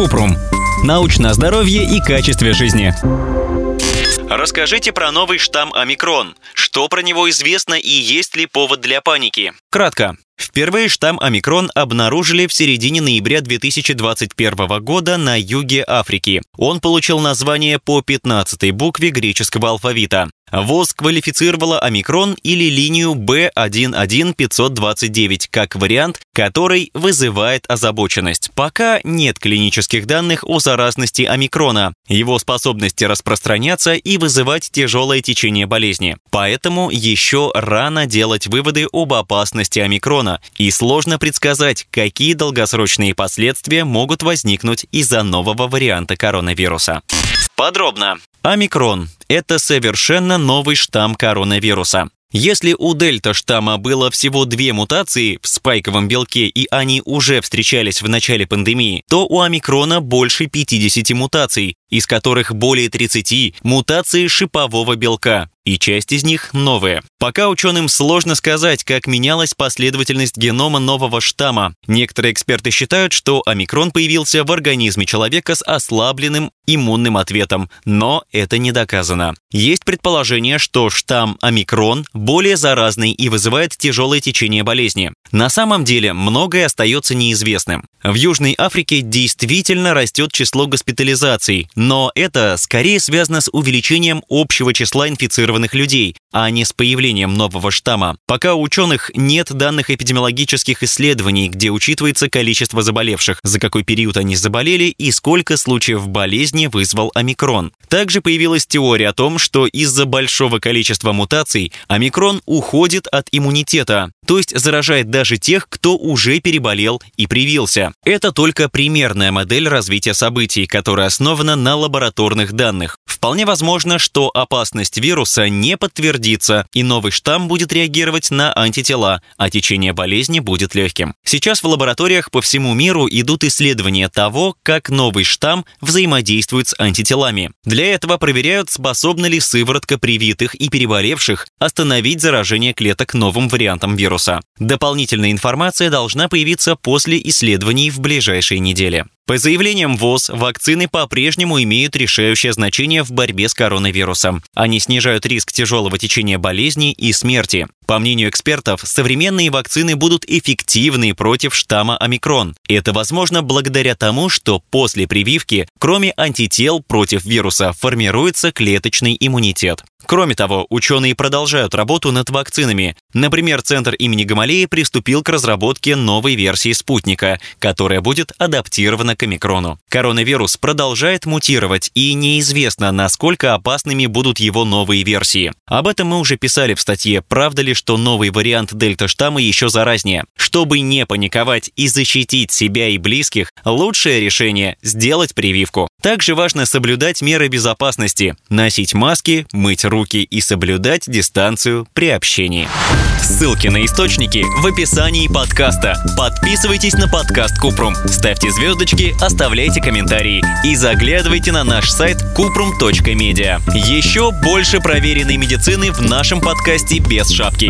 Купрум. Научное здоровье и качестве жизни. Расскажите про новый штамм омикрон. Что про него известно и есть ли повод для паники? Кратко. Впервые штамм омикрон обнаружили в середине ноября 2021 года на юге Африки. Он получил название по 15 букве греческого алфавита. ВОЗ квалифицировала омикрон или линию B11529 как вариант, который вызывает озабоченность. Пока нет клинических данных о заразности омикрона, его способности распространяться и вызывать тяжелое течение болезни. Поэтому еще рано делать выводы об опасности омикрона и сложно предсказать, какие долгосрочные последствия могут возникнуть из-за нового варианта коронавируса. Подробно. Омикрон – это совершенно новый штамм коронавируса. Если у дельта-штамма было всего две мутации в спайковом белке и они уже встречались в начале пандемии, то у омикрона больше 50 мутаций, из которых более 30 мутации шипового белка и часть из них новые. Пока ученым сложно сказать, как менялась последовательность генома нового штамма. Некоторые эксперты считают, что омикрон появился в организме человека с ослабленным иммунным ответом, но это не доказано. Есть предположение, что штамм омикрон более заразный и вызывает тяжелое течение болезни. На самом деле многое остается неизвестным. В Южной Африке действительно растет число госпитализаций, но это скорее связано с увеличением общего числа инфицированных людей, а не с появлением нового штамма. Пока у ученых нет данных эпидемиологических исследований, где учитывается количество заболевших, за какой период они заболели и сколько случаев болезни вызвал омикрон. Также появилась теория о том, что из-за большого количества мутаций омикрон уходит от иммунитета, то есть заражает даже тех, кто уже переболел и привился. Это только примерная модель развития событий, которая основана на лабораторных данных. Вполне возможно, что опасность вируса не подтвердится, и новый штамм будет реагировать на антитела, а течение болезни будет легким. Сейчас в лабораториях по всему миру идут исследования того, как новый штамм взаимодействует с антителами. Для этого проверяют, способна ли сыворотка привитых и переболевших остановить заражение клеток новым вариантом вируса. Дополнительная информация должна появиться после исследований в ближайшие недели. По заявлениям ВОЗ, вакцины по-прежнему имеют решающее значение в борьбе с коронавирусом. Они снижают риск тяжелого течения болезни и смерти. По мнению экспертов, современные вакцины будут эффективны против штамма омикрон. Это возможно благодаря тому, что после прививки, кроме антител против вируса, формируется клеточный иммунитет. Кроме того, ученые продолжают работу над вакцинами. Например, Центр имени Гамалеи приступил к разработке новой версии спутника, которая будет адаптирована к омикрону. Коронавирус продолжает мутировать, и неизвестно, насколько опасными будут его новые версии. Об этом мы уже писали в статье «Правда ли, что новый вариант дельта-штамма еще заразнее?» Чтобы не паниковать и защитить себя и близких, лучшее решение – сделать прививку. Также важно соблюдать меры безопасности, носить маски, мыть руки и соблюдать дистанцию при общении. Ссылки на источники в описании подкаста. Подписывайтесь на подкаст Купрум, ставьте звездочки, оставляйте комментарии и заглядывайте на наш сайт kuprum.media. Еще больше проверенной медицины в нашем подкасте без шапки.